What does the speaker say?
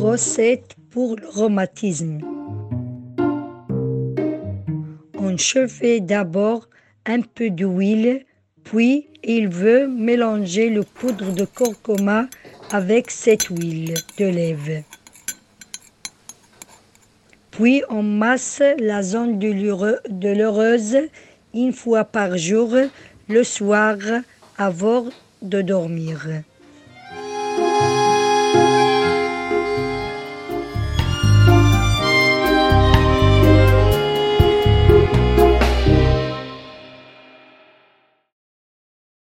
Recette pour le rhumatisme. On chauffe d'abord un peu d'huile, puis il veut mélanger le poudre de curcuma avec cette huile de lèvres. Puis on masse la zone douloureuse une fois par jour le soir avant de dormir.